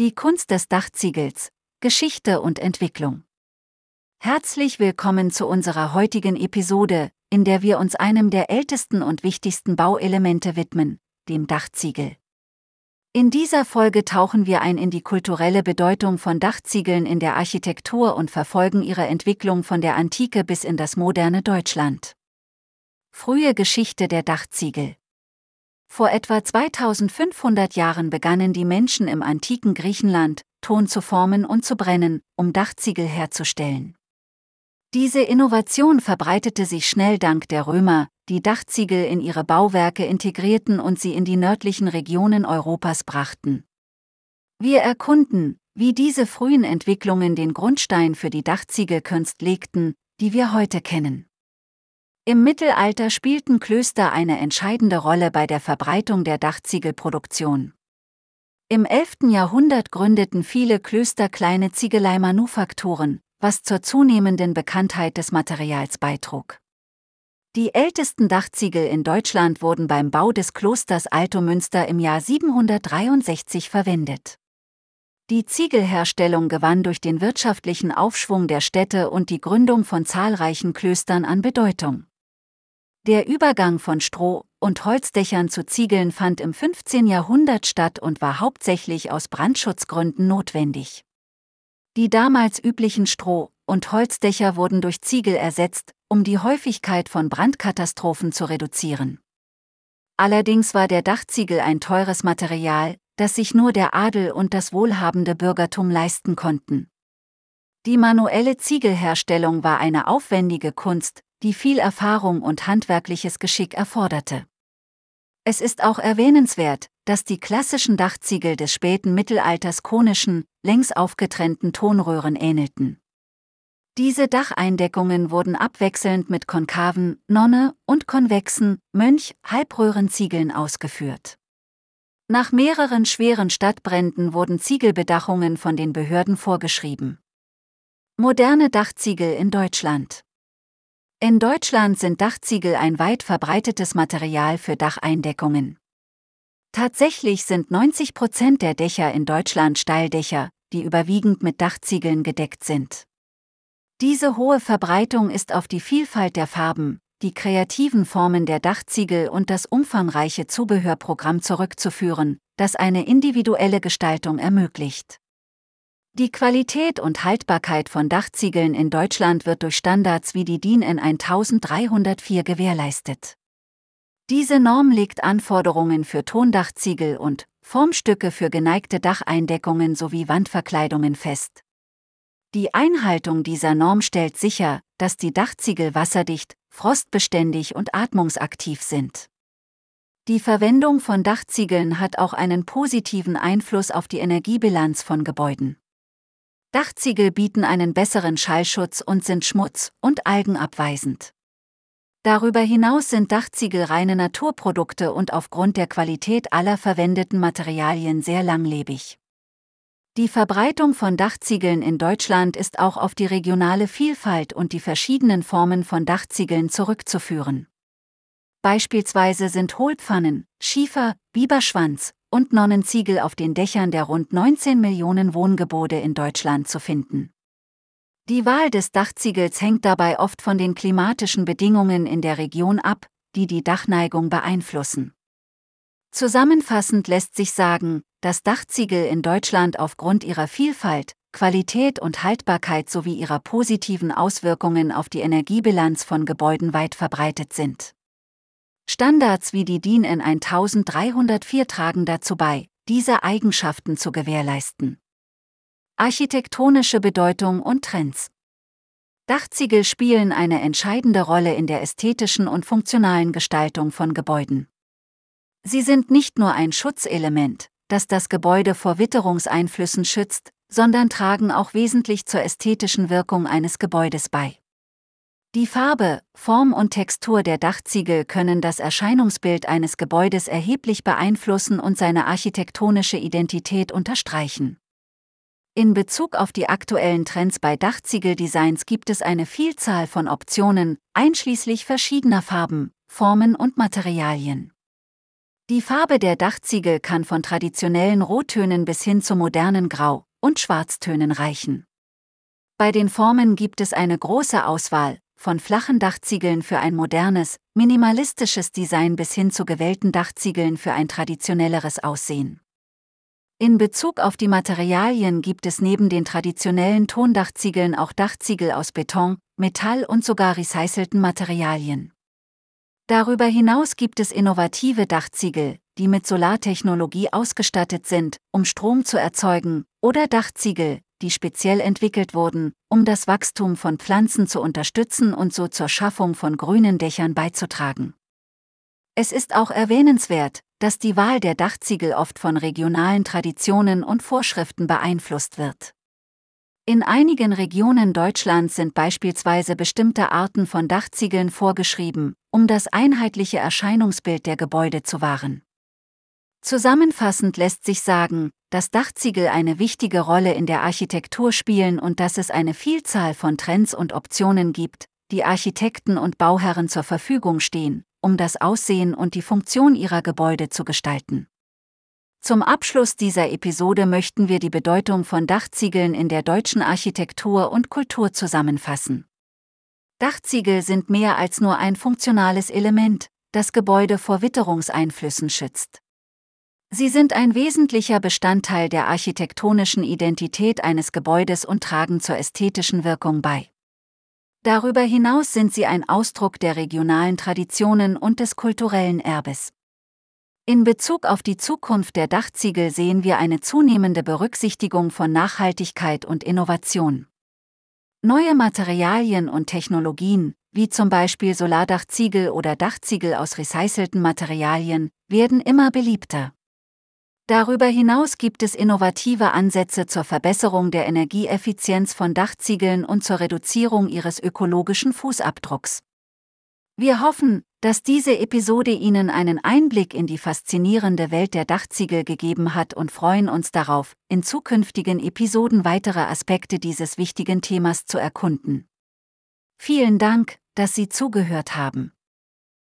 Die Kunst des Dachziegels, Geschichte und Entwicklung. Herzlich willkommen zu unserer heutigen Episode, in der wir uns einem der ältesten und wichtigsten Bauelemente widmen, dem Dachziegel. In dieser Folge tauchen wir ein in die kulturelle Bedeutung von Dachziegeln in der Architektur und verfolgen ihre Entwicklung von der Antike bis in das moderne Deutschland. Frühe Geschichte der Dachziegel. Vor etwa 2500 Jahren begannen die Menschen im antiken Griechenland, Ton zu formen und zu brennen, um Dachziegel herzustellen. Diese Innovation verbreitete sich schnell dank der Römer, die Dachziegel in ihre Bauwerke integrierten und sie in die nördlichen Regionen Europas brachten. Wir erkunden, wie diese frühen Entwicklungen den Grundstein für die Dachziegelkunst legten, die wir heute kennen. Im Mittelalter spielten Klöster eine entscheidende Rolle bei der Verbreitung der Dachziegelproduktion. Im 11. Jahrhundert gründeten viele Klöster kleine Ziegeleimanufakturen, was zur zunehmenden Bekanntheit des Materials beitrug. Die ältesten Dachziegel in Deutschland wurden beim Bau des Klosters Altomünster im Jahr 763 verwendet. Die Ziegelherstellung gewann durch den wirtschaftlichen Aufschwung der Städte und die Gründung von zahlreichen Klöstern an Bedeutung. Der Übergang von Stroh- und Holzdächern zu Ziegeln fand im 15. Jahrhundert statt und war hauptsächlich aus Brandschutzgründen notwendig. Die damals üblichen Stroh- und Holzdächer wurden durch Ziegel ersetzt, um die Häufigkeit von Brandkatastrophen zu reduzieren. Allerdings war der Dachziegel ein teures Material, das sich nur der Adel und das wohlhabende Bürgertum leisten konnten. Die manuelle Ziegelherstellung war eine aufwendige Kunst, die viel Erfahrung und handwerkliches Geschick erforderte. Es ist auch erwähnenswert, dass die klassischen Dachziegel des späten Mittelalters konischen, längs aufgetrennten Tonröhren ähnelten. Diese Dacheindeckungen wurden abwechselnd mit konkaven, Nonne und konvexen, Mönch, Halbröhrenziegeln ausgeführt. Nach mehreren schweren Stadtbränden wurden Ziegelbedachungen von den Behörden vorgeschrieben. Moderne Dachziegel in Deutschland in Deutschland sind Dachziegel ein weit verbreitetes Material für Dacheindeckungen. Tatsächlich sind 90 Prozent der Dächer in Deutschland Steildächer, die überwiegend mit Dachziegeln gedeckt sind. Diese hohe Verbreitung ist auf die Vielfalt der Farben, die kreativen Formen der Dachziegel und das umfangreiche Zubehörprogramm zurückzuführen, das eine individuelle Gestaltung ermöglicht. Die Qualität und Haltbarkeit von Dachziegeln in Deutschland wird durch Standards wie die DIN N 1304 gewährleistet. Diese Norm legt Anforderungen für Tondachziegel und Formstücke für geneigte Dacheindeckungen sowie Wandverkleidungen fest. Die Einhaltung dieser Norm stellt sicher, dass die Dachziegel wasserdicht, frostbeständig und atmungsaktiv sind. Die Verwendung von Dachziegeln hat auch einen positiven Einfluss auf die Energiebilanz von Gebäuden. Dachziegel bieten einen besseren Schallschutz und sind schmutz- und algenabweisend. Darüber hinaus sind Dachziegel reine Naturprodukte und aufgrund der Qualität aller verwendeten Materialien sehr langlebig. Die Verbreitung von Dachziegeln in Deutschland ist auch auf die regionale Vielfalt und die verschiedenen Formen von Dachziegeln zurückzuführen. Beispielsweise sind Hohlpfannen, Schiefer, Biberschwanz, und Nonnenziegel auf den Dächern der rund 19 Millionen Wohngebäude in Deutschland zu finden. Die Wahl des Dachziegels hängt dabei oft von den klimatischen Bedingungen in der Region ab, die die Dachneigung beeinflussen. Zusammenfassend lässt sich sagen, dass Dachziegel in Deutschland aufgrund ihrer Vielfalt, Qualität und Haltbarkeit sowie ihrer positiven Auswirkungen auf die Energiebilanz von Gebäuden weit verbreitet sind. Standards wie die DIN N 1304 tragen dazu bei, diese Eigenschaften zu gewährleisten. Architektonische Bedeutung und Trends Dachziegel spielen eine entscheidende Rolle in der ästhetischen und funktionalen Gestaltung von Gebäuden. Sie sind nicht nur ein Schutzelement, das das Gebäude vor Witterungseinflüssen schützt, sondern tragen auch wesentlich zur ästhetischen Wirkung eines Gebäudes bei. Die Farbe, Form und Textur der Dachziegel können das Erscheinungsbild eines Gebäudes erheblich beeinflussen und seine architektonische Identität unterstreichen. In Bezug auf die aktuellen Trends bei Dachziegeldesigns gibt es eine Vielzahl von Optionen, einschließlich verschiedener Farben, Formen und Materialien. Die Farbe der Dachziegel kann von traditionellen Rottönen bis hin zu modernen Grau- und Schwarztönen reichen. Bei den Formen gibt es eine große Auswahl, von flachen Dachziegeln für ein modernes, minimalistisches Design bis hin zu gewellten Dachziegeln für ein traditionelleres Aussehen. In Bezug auf die Materialien gibt es neben den traditionellen Tondachziegeln auch Dachziegel aus Beton, Metall und sogar recycelten Materialien. Darüber hinaus gibt es innovative Dachziegel, die mit Solartechnologie ausgestattet sind, um Strom zu erzeugen, oder Dachziegel, die speziell entwickelt wurden, um das Wachstum von Pflanzen zu unterstützen und so zur Schaffung von grünen Dächern beizutragen. Es ist auch erwähnenswert, dass die Wahl der Dachziegel oft von regionalen Traditionen und Vorschriften beeinflusst wird. In einigen Regionen Deutschlands sind beispielsweise bestimmte Arten von Dachziegeln vorgeschrieben, um das einheitliche Erscheinungsbild der Gebäude zu wahren. Zusammenfassend lässt sich sagen, dass Dachziegel eine wichtige Rolle in der Architektur spielen und dass es eine Vielzahl von Trends und Optionen gibt, die Architekten und Bauherren zur Verfügung stehen, um das Aussehen und die Funktion ihrer Gebäude zu gestalten. Zum Abschluss dieser Episode möchten wir die Bedeutung von Dachziegeln in der deutschen Architektur und Kultur zusammenfassen. Dachziegel sind mehr als nur ein funktionales Element, das Gebäude vor Witterungseinflüssen schützt. Sie sind ein wesentlicher Bestandteil der architektonischen Identität eines Gebäudes und tragen zur ästhetischen Wirkung bei. Darüber hinaus sind sie ein Ausdruck der regionalen Traditionen und des kulturellen Erbes. In Bezug auf die Zukunft der Dachziegel sehen wir eine zunehmende Berücksichtigung von Nachhaltigkeit und Innovation. Neue Materialien und Technologien, wie zum Beispiel Solardachziegel oder Dachziegel aus recycelten Materialien, werden immer beliebter. Darüber hinaus gibt es innovative Ansätze zur Verbesserung der Energieeffizienz von Dachziegeln und zur Reduzierung ihres ökologischen Fußabdrucks. Wir hoffen, dass diese Episode Ihnen einen Einblick in die faszinierende Welt der Dachziegel gegeben hat und freuen uns darauf, in zukünftigen Episoden weitere Aspekte dieses wichtigen Themas zu erkunden. Vielen Dank, dass Sie zugehört haben.